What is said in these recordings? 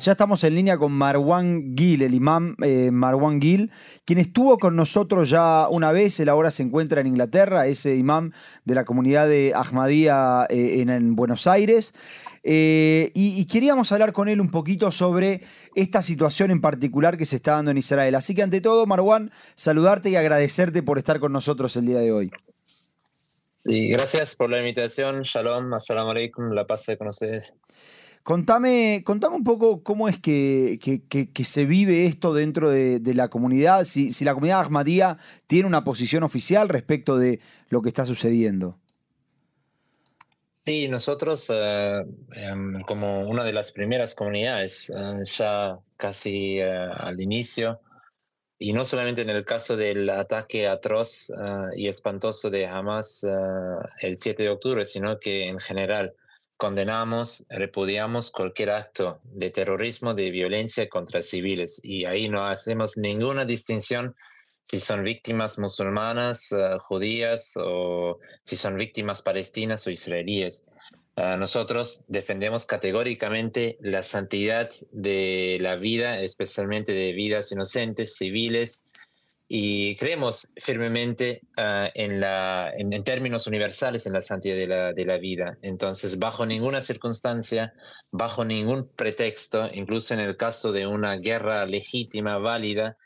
Ya estamos en línea con Marwan Gil, el imam eh, Marwan Gil, quien estuvo con nosotros ya una vez, él ahora se encuentra en Inglaterra, ese imam de la comunidad de Ahmadía eh, en, Buenos Aires. Eh, y, queríamos hablar con él un poquito sobre esta situación en particular que se está dando en Israel. Así que ante todo, Marwan, saludarte y agradecerte por estar con nosotros el día de hoy. Sí, gracias por la invitación. Shalom, assalamu alaikum, la paz con ustedes. Contame, contame un poco cómo es que, se vive esto dentro de, la comunidad, si, la comunidad Ahmadía tiene una posición oficial respecto de lo que está sucediendo. Sí, nosotros eh, em, como una de las primeras comunidades, eh, ya casi eh, al inicio, y no solamente en el caso del ataque atroz y espantoso de Hamas el 7 de octubre, sino que en general condenamos, repudiamos cualquier acto de terrorismo, de violencia contra civiles. Y ahí no hacemos ninguna distinción si son víctimas musulmanas, ah, judías o si son víctimas palestinas o israelíes. nosotros defendemos categóricamente la santidad de la vida, especialmente de vidas inocentes, civiles, y creemos firmemente ah, en, la, en, términos universales en la santidad de la, de la, vida. Entonces, bajo ninguna circunstancia, bajo ningún pretexto, incluso en el caso de una guerra legítima, válida,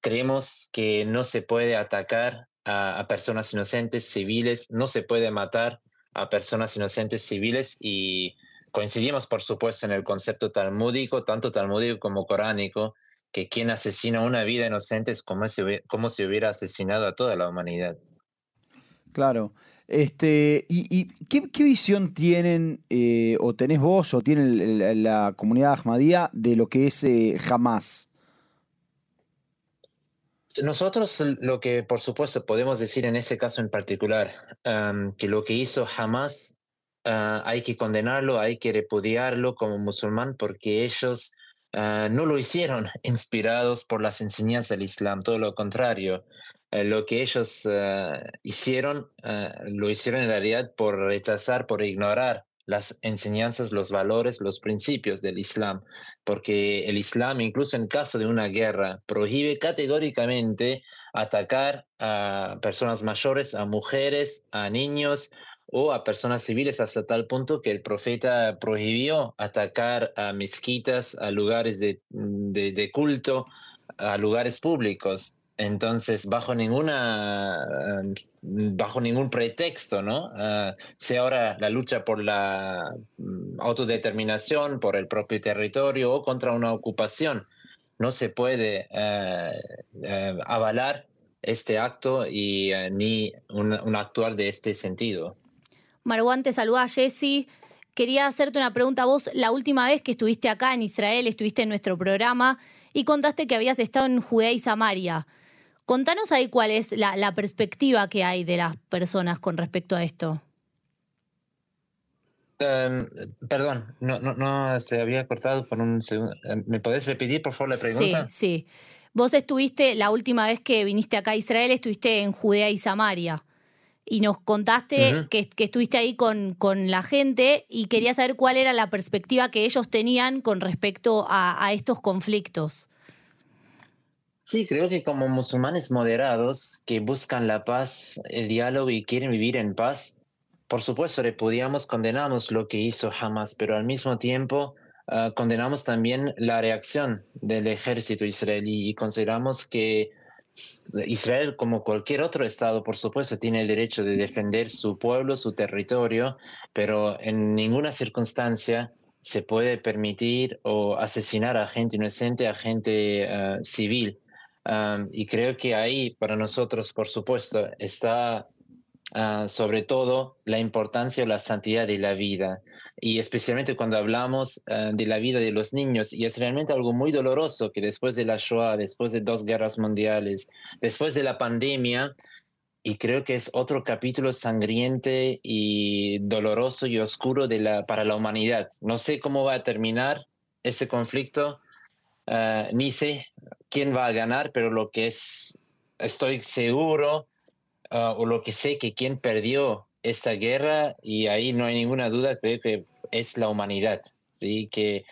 creemos que no se puede atacar a personas inocentes, civiles, no se puede matar a personas inocentes civiles y coincidimos, por supuesto, en el concepto talmúdico, tanto talmúdico como coránico, que quien asesina una vida inocente es como si, como si hubiera asesinado a toda la humanidad. Claro. Este, ¿Y, qué, visión tienen, eh, o tenés vos, o tiene la, comunidad Ahmadía de lo que es eh, Hamas? Nosotros lo que por supuesto podemos decir en ese caso en particular, que lo que hizo Hamas ah, hay que condenarlo, hay que repudiarlo como musulmán porque ellos ah, no lo hicieron inspirados por las enseñanzas del Islam, todo lo contrario. Eh, lo que ellos ah, hicieron, lo hicieron en realidad por rechazar, por ignorar las enseñanzas, los valores, los principios del Islam, porque el Islam, incluso en caso de una guerra, prohíbe categóricamente atacar a personas mayores, a mujeres, a niños o a personas civiles hasta tal punto que el profeta prohibió atacar a mezquitas, a lugares de, de culto, a lugares públicos. Entonces, bajo ninguna, mm, bajo ningún pretexto, ¿no? Ah, sea ahora la lucha por la mm, autodeterminación, por el propio territorio o contra una ocupación, no se puede eh, avalar este acto y eh, ni un, actuar de este sentido. Marwan, te saluda Jessy. Quería hacerte una pregunta a vos. La última vez que estuviste acá en Israel, estuviste en nuestro programa y contaste que habías estado en Judea y Samaria. Contanos ahí cuál es la, perspectiva que hay de las personas con respecto a esto. Em, perdón, no, no, se había cortado por un segundo. Em, ¿Me podés repetir, por favor, la pregunta? Sí, sí. Vos estuviste, la última vez que viniste acá a Israel, estuviste en Judea y Samaria. Y nos contaste que, estuviste ahí con, con, la gente y quería saber cuál era la perspectiva que ellos tenían con respecto a estos conflictos. Sí, creo que como musulmanes moderados que buscan la paz, el diálogo y quieren vivir en paz, por supuesto repudiamos, condenamos lo que hizo Hamas, pero al mismo tiempo ah, condenamos también la reacción del ejército israelí y consideramos que Israel, como cualquier otro Estado, por supuesto, tiene el derecho de defender su pueblo, su territorio, pero en ninguna circunstancia se puede permitir o asesinar a gente inocente, a gente ah, civil. Y creo que ahí para nosotros, por supuesto, está ah, sobre todo la importancia o la santidad de la vida. Y especialmente cuando hablamos ah, de la vida de los niños, y es realmente algo muy doloroso que después de la Shoah, después de dos guerras mundiales, después de la pandemia, y creo que es otro capítulo sangriente y doloroso y oscuro de la, para la humanidad. No sé cómo va a terminar ese conflicto, ah, ni sé quién va a ganar, pero lo que es, estoy seguro ah, o lo que sé que quien perdió esta guerra, y ahí no hay ninguna duda, creo que es la humanidad, ¿sí? que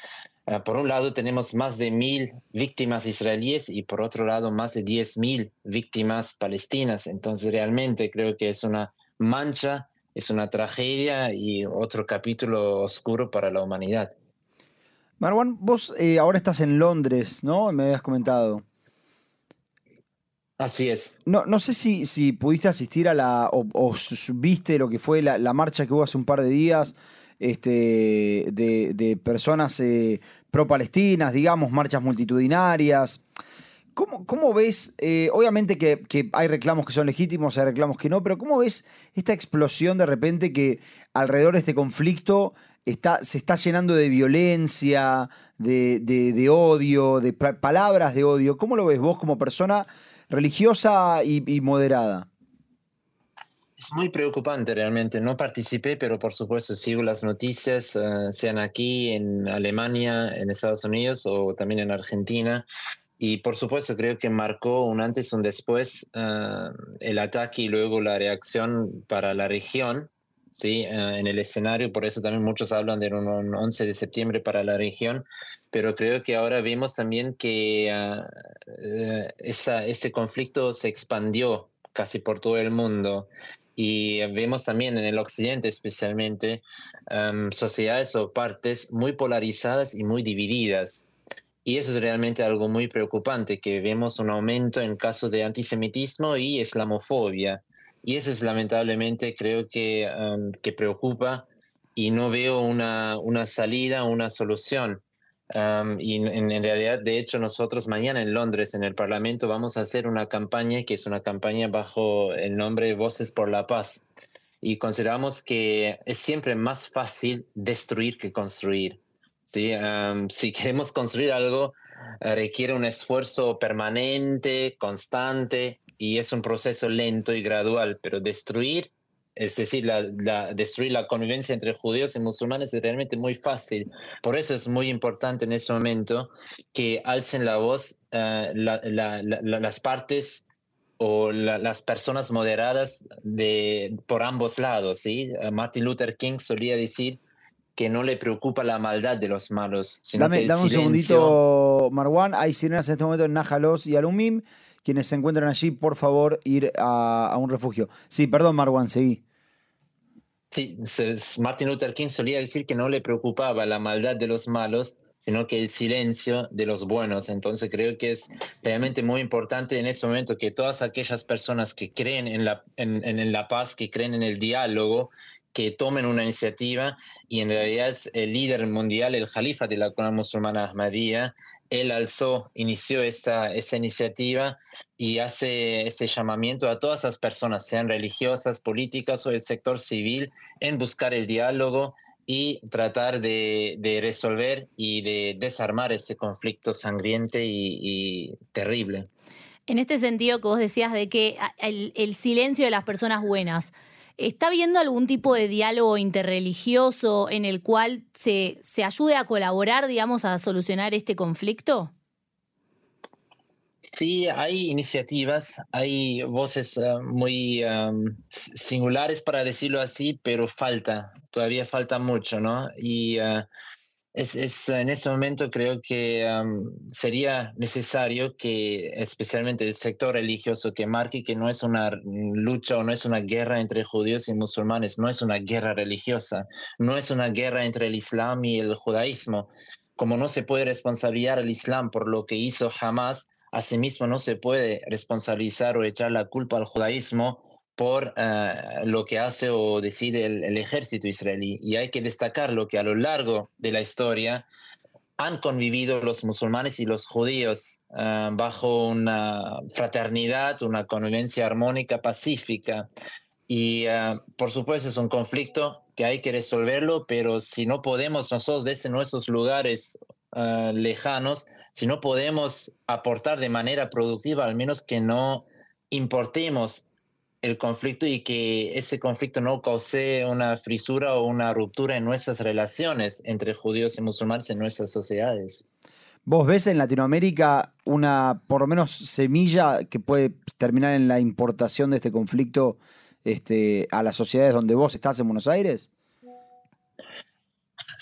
Ah, por un lado tenemos más de mil víctimas israelíes y por otro lado más de diez mil víctimas palestinas. Entonces realmente creo que es una mancha, es una tragedia y otro capítulo oscuro para la humanidad. Marwan, vos eh, ahora estás en Londres, ¿no? Me habías comentado. Así es. No, no sé si, si pudiste asistir a la, o, viste lo que fue la, marcha que hubo hace un par de días este, de, personas eh, pro-palestinas, digamos, marchas multitudinarias. ¿Cómo, cómo ves, eh, obviamente que, hay reclamos que son legítimos, hay reclamos que no, pero cómo ves esta explosión de repente que alrededor de este conflicto está, se está llenando de violencia, de, odio, de palabras de odio? ¿Cómo lo ves vos como persona religiosa y moderada? Es muy preocupante realmente. No participé, pero por supuesto sigo las noticias, eh, sean aquí en Alemania, en Estados Unidos o también en Argentina. Y por supuesto creo que marcó un antes, un después eh, el ataque y luego la reacción para la región. ¿Sí? Eh, en el escenario, por eso también muchos hablan de un 11 de septiembre para la región, pero creo que ahora vemos también que esa, ese conflicto se expandió casi por todo el mundo y vemos también en el occidente especialmente em, sociedades o partes muy polarizadas y muy divididas. Y eso es realmente algo muy preocupante, que vemos un aumento en casos de antisemitismo y islamofobia. Y eso es lamentablemente creo que, em, que preocupa y no veo una, una salida, una solución y en, realidad, de hecho, nosotros mañana en Londres, en el Parlamento, vamos a hacer una campaña que es una campaña bajo el nombre Voces por la Paz. Y consideramos que es siempre más fácil destruir que construir. ¿sí? si queremos construir algo, requiere un esfuerzo permanente, constante, y es un proceso lento y gradual, pero destruir es decir, la, destruir la convivencia entre judíos y musulmanes es realmente muy fácil. Por eso es muy importante en ese momento que alcen la voz eh, las partes o las personas moderadas de, por ambos lados. ¿sí? Martin Luther King solía decir que no le preocupa la maldad de los malos. Sino dame, un segundito, Marwan. Hay sirenas en este momento en Najalos y Alumim quienes se encuentran allí, por favor, ir a, un refugio. Sí, perdón, Marwan, seguí. Sí, Martin Luther King solía decir que no le preocupaba la maldad de los malos, sino que el silencio de los buenos. Entonces creo que es realmente muy importante en ese momento que todas aquellas personas que creen en la, en, la paz, que creen en el diálogo, que tomen una iniciativa y en realidad el líder mundial, el jalifa de la comunidad musulmana Ahmadiyya, él alzó, inició esta, esa iniciativa y hace ese llamamiento a todas las personas, sean religiosas, políticas o el sector civil, en buscar el diálogo y tratar de, resolver y de desarmar ese conflicto sangriente y, terrible. En este sentido que vos decías de que el silencio de las personas buenas, ¿Está habiendo algún tipo de diálogo interreligioso en el cual se, se ayude a colaborar, digamos, a solucionar este conflicto? Sí, hay iniciativas, hay voces eh, muy singulares, para decirlo así, pero falta, todavía falta mucho, ¿no? Y eh, es, en ese momento creo que sería necesario que especialmente el sector religioso que marque que no es una lucha o no es una guerra entre judíos y musulmanes, no es una guerra religiosa, no es una guerra entre el Islam y el judaísmo. Como no se puede responsabilizar al Islam por lo que hizo jamás, asimismo no se puede responsabilizar o echar la culpa al judaísmo por eh, lo que hace o decide el, ejército israelí. Y hay que destacar lo que a lo largo de la historia han convivido los musulmanes y los judíos eh, bajo una fraternidad, una convivencia armónica, pacífica. Y eh, por supuesto es un conflicto que hay que resolverlo, pero si no podemos nosotros desde nuestros lugares lejanos, si no podemos aportar de manera productiva, al menos que no importemos el conflicto y que ese conflicto no cause una frisura o una ruptura en nuestras relaciones entre judíos y musulmanes en nuestras sociedades. ¿Vos ves en Latinoamérica una, por lo menos, semilla que puede terminar en la importación de este conflicto este, a las sociedades donde vos estás en Buenos Aires?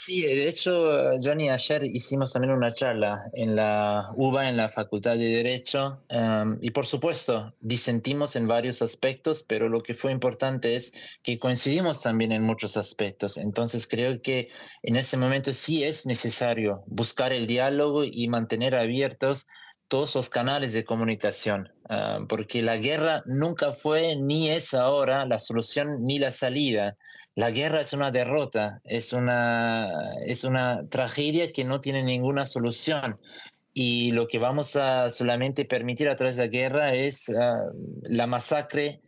Sí, de hecho, Johnny, ayer hicimos también una charla en la UBA, en la Facultad de Derecho, em, y por supuesto, disentimos en varios aspectos, pero lo que fue importante es que coincidimos también en muchos aspectos. Entonces, creo que en ese momento sí es necesario buscar el diálogo y mantener abiertos todos los canales de comunicación, em, porque la guerra nunca fue ni es ahora la solución ni la salida. La guerra es una derrota, es una, es una tragedia que no tiene ninguna solución. Y lo que vamos a solamente permitir a través de la guerra es ah, la masacre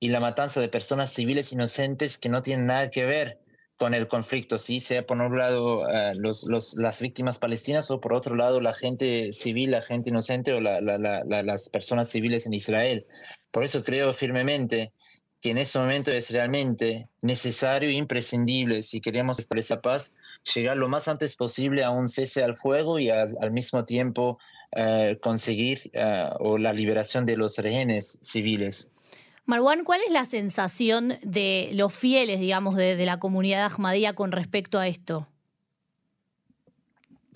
y la matanza de personas civiles inocentes que no tienen nada que ver con el conflicto, sí, sea por un lado los, las víctimas palestinas o por otro lado la gente civil, la gente inocente o las personas civiles en Israel. Por eso creo firmemente que en ese momento es realmente necesario e imprescindible, si queremos establecer la paz, llegar lo más antes posible a un cese al fuego y al mismo tiempo eh, conseguir eh, o la liberación de los rehenes civiles. Marwan, ¿cuál es la sensación de los fieles, digamos, de, la comunidad ahmadía con respecto a esto?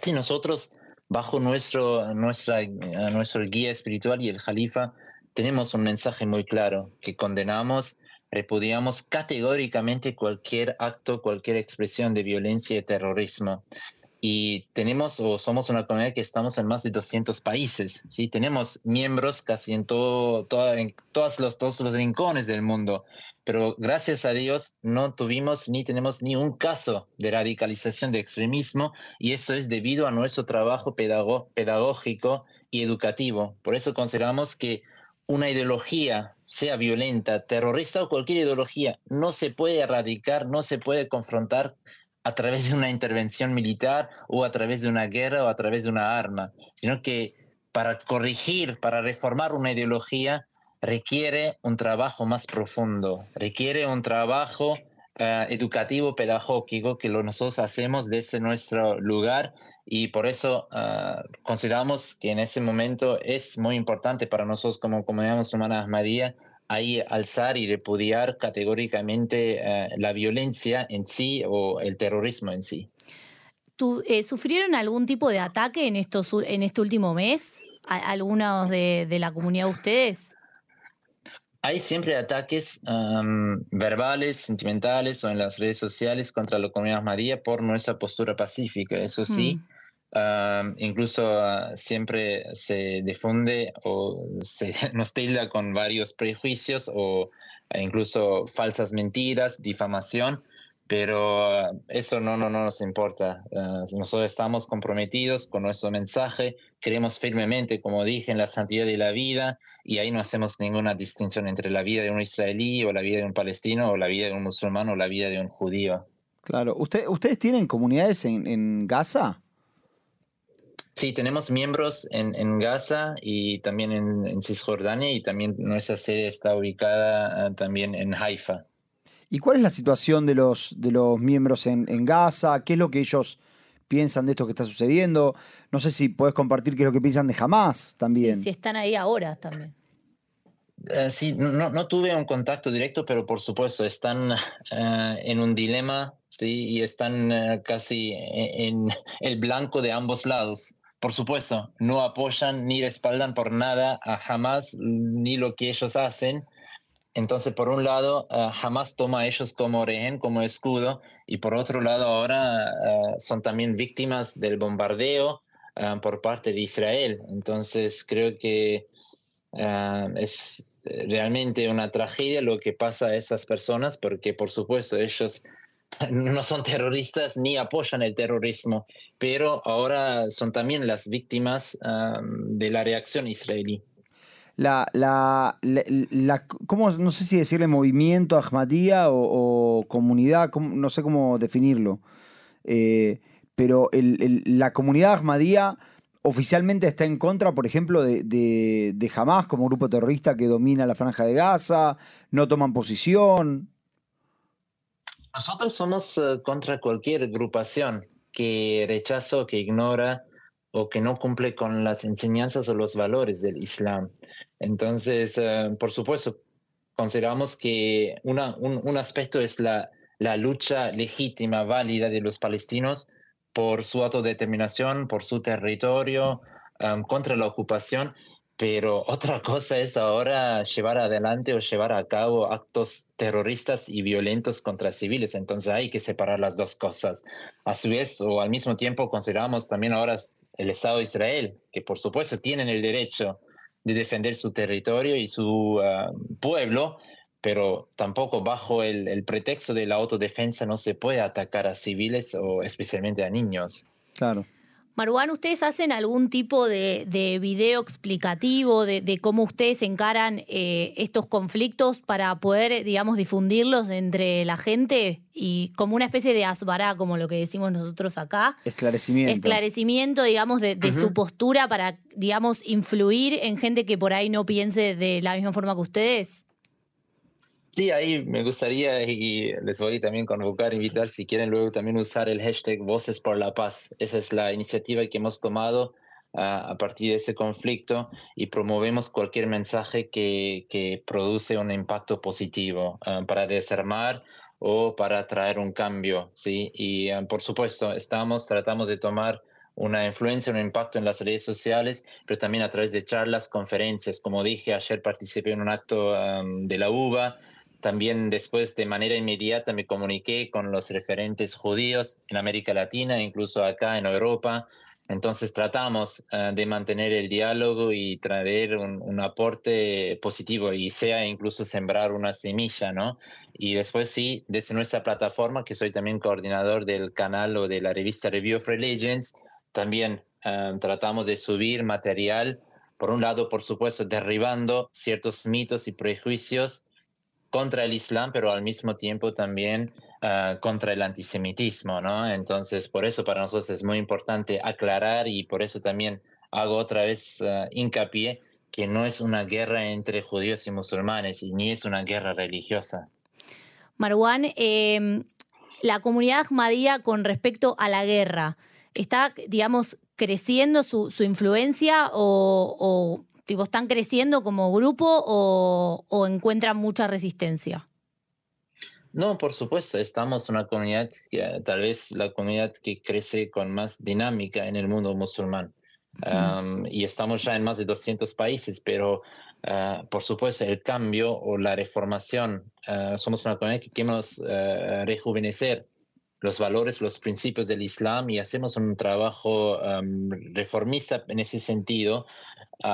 Sí, nosotros, bajo nuestro, nuestra, nuestro guía espiritual y el Jalifa, tenemos un mensaje muy claro, que condenamos, repudiamos categóricamente cualquier acto, cualquier expresión de violencia y terrorismo. Y tenemos o somos una comunidad que estamos en más de 200 países, ¿sí? Tenemos miembros casi en, todo, en todos, los, todos los rincones del mundo, pero gracias a Dios no tuvimos ni tenemos ni un caso de radicalización de extremismo y eso es debido a nuestro trabajo pedagógico y educativo. Por eso consideramos que una ideología, sea violenta, terrorista o cualquier ideología, no se puede erradicar, no se puede confrontar a través de una intervención militar o a través de una guerra o a través de una arma, sino que para corregir, para reformar una ideología, requiere un trabajo más profundo, requiere un trabajo eh, educativo, pedagógico, que lo nosotros hacemos desde nuestro lugar y por eso eh, consideramos que en ese momento es muy importante para nosotros como comunidad musulmana Ahmadiyya ahí alzar y repudiar categóricamente eh, la violencia en sí o el terrorismo en sí. ¿Sufrieron algún tipo de ataque en, estos, en este último mes? ¿Algunos de, de la comunidad de ustedes? Hay siempre ataques verbales, sentimentales o en las redes sociales contra la comunidad María por nuestra postura pacífica. Eso sí, mm. incluso ah, siempre se difunde o se nos tilda con varios prejuicios o incluso falsas mentiras, difamación pero ah, eso no, no, no nos importa. Ah, nosotros estamos comprometidos con nuestro mensaje, creemos firmemente, como dije, en la santidad de la vida y ahí no hacemos ninguna distinción entre la vida de un israelí o la vida de un palestino o la vida de un musulmán o la vida de un judío. Claro, ¿Usted, ¿ustedes tienen comunidades en, Gaza? Sí, tenemos miembros en, Gaza y también en, Cisjordania y también nuestra sede está ubicada ah, también en Haifa. ¿Y cuál es la situación de los, de los miembros en, Gaza? ¿Qué es lo que ellos piensan de esto que está sucediendo? No sé si puedes compartir qué es lo que piensan de Hamas también. Sí, si están ahí ahora también. Eh, sí, no, tuve un contacto directo, pero por supuesto están eh, en un dilema ¿sí? y están eh, casi en el blanco de ambos lados. Por supuesto, no apoyan ni respaldan por nada a Hamas ni lo que ellos hacen, entonces, por un lado, jamás toma a ellos como rehén, como escudo, y por otro lado, ahora eh, son también víctimas del bombardeo eh, por parte de Israel. Entonces, creo que eh, es realmente una tragedia lo que pasa a esas personas, porque por supuesto ellos no son terroristas ni apoyan el terrorismo, pero ahora son también las víctimas de la reacción israelí la, la, la, no sé si decirle movimiento Ahmadía o, comunidad, no sé cómo definirlo, eh, pero la comunidad Ahmadía oficialmente está en contra, por ejemplo, de, de, Hamas como grupo terrorista que domina la franja de Gaza, no toman posición. Nosotros somos eh, contra cualquier agrupación que rechaza o que ignora o que no cumple con las enseñanzas o los valores del Islam. Entonces, eh, por supuesto, consideramos que una, un, aspecto es la, la lucha legítima, válida de los palestinos por su autodeterminación, por su territorio, contra la ocupación, pero otra cosa es ahora llevar adelante o llevar a cabo actos terroristas y violentos contra civiles. Entonces hay que separar las dos cosas. A su vez o al mismo tiempo consideramos también ahora el Estado de Israel, que por supuesto tienen el derecho de defender su territorio y su ah, pueblo, pero tampoco bajo el, pretexto de la autodefensa no se puede atacar a civiles o especialmente a niños. Claro. Marwan, ¿ustedes hacen algún tipo de, video explicativo de, cómo ustedes encaran eh, estos conflictos para poder, digamos, difundirlos entre la gente y como una especie de asbará, como lo que decimos nosotros acá? Esclarecimiento. Esclarecimiento, digamos, de, su postura para, digamos, influir en gente que por ahí no piense de la misma forma que ustedes. Sí, ahí me gustaría y les voy también convocar, invitar si quieren luego también usar el hashtag Voces por la Paz. Esa es la iniciativa que hemos tomado ah, a partir de ese conflicto y promovemos cualquier mensaje que, que produce un impacto positivo ah, para desarmar o para traer un cambio, ¿sí? Y ah, por supuesto, estamos, tratamos de tomar una influencia, un impacto en las redes sociales, pero también a través de charlas, conferencias. Como dije, ayer participé en un acto de la UBA, también después de manera inmediata me comuniqué con los referentes judíos en América Latina, incluso acá en Europa. Entonces tratamos eh, de mantener el diálogo y traer un, aporte positivo y sea incluso sembrar una semilla, ¿no? Y después sí, desde nuestra plataforma, que soy también coordinador del canal o de la revista Review of Religions, también eh, tratamos de subir material, por un lado, por supuesto, derribando ciertos mitos y prejuicios contra el Islam, pero al mismo tiempo también ah, contra el antisemitismo, ¿no? Entonces, por eso para nosotros es muy importante aclarar y por eso también hago otra vez ah, hincapié que no es una guerra entre judíos y musulmanes y ni es una guerra religiosa. Marwan, em, la comunidad ahmadía con respecto a la guerra, ¿está, digamos, creciendo su, influencia o Tipo, ¿Están creciendo como grupo o, encuentran mucha resistencia? No, por supuesto, estamos una comunidad, tal vez la comunidad que crece con más dinámica en el mundo musulmán. y estamos ya en más de 200 países, pero ah, por supuesto el cambio o la reformación, ah, somos una comunidad que queremos ah, rejuvenecer los valores, los principios del Islam y hacemos un trabajo reformista en ese sentido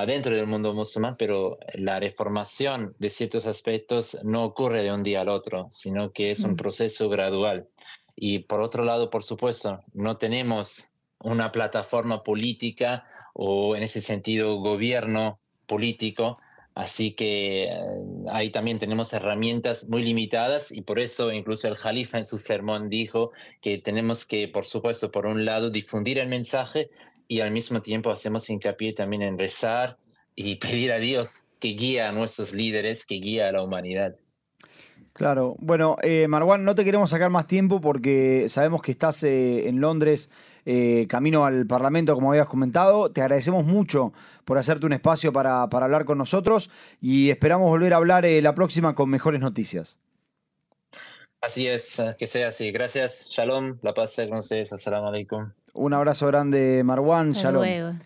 dentro del mundo musulmán, pero la reformación de ciertos aspectos no ocurre de un día al otro, sino que es un mm. proceso gradual. Y por otro lado, por supuesto, no tenemos una plataforma política o en ese sentido gobierno político Así que eh, ahí también tenemos herramientas muy limitadas y por eso incluso el Jalifa en su sermón dijo que tenemos que, por supuesto, por un lado difundir el mensaje y al mismo tiempo hacemos hincapié también en rezar y pedir a Dios que guíe a nuestros líderes, que guíe a la humanidad. Claro, bueno, eh, Marwan, no te queremos sacar más tiempo porque sabemos que estás eh, en Londres eh, camino al Parlamento, como habías comentado. Te agradecemos mucho por hacerte un espacio para, hablar con nosotros y esperamos volver a hablar la próxima con mejores noticias. Así es, que sea así. Gracias, Shalom, la paz sea con ustedes, assalamu alaikum. Un abrazo grande, Marwan, Shalom.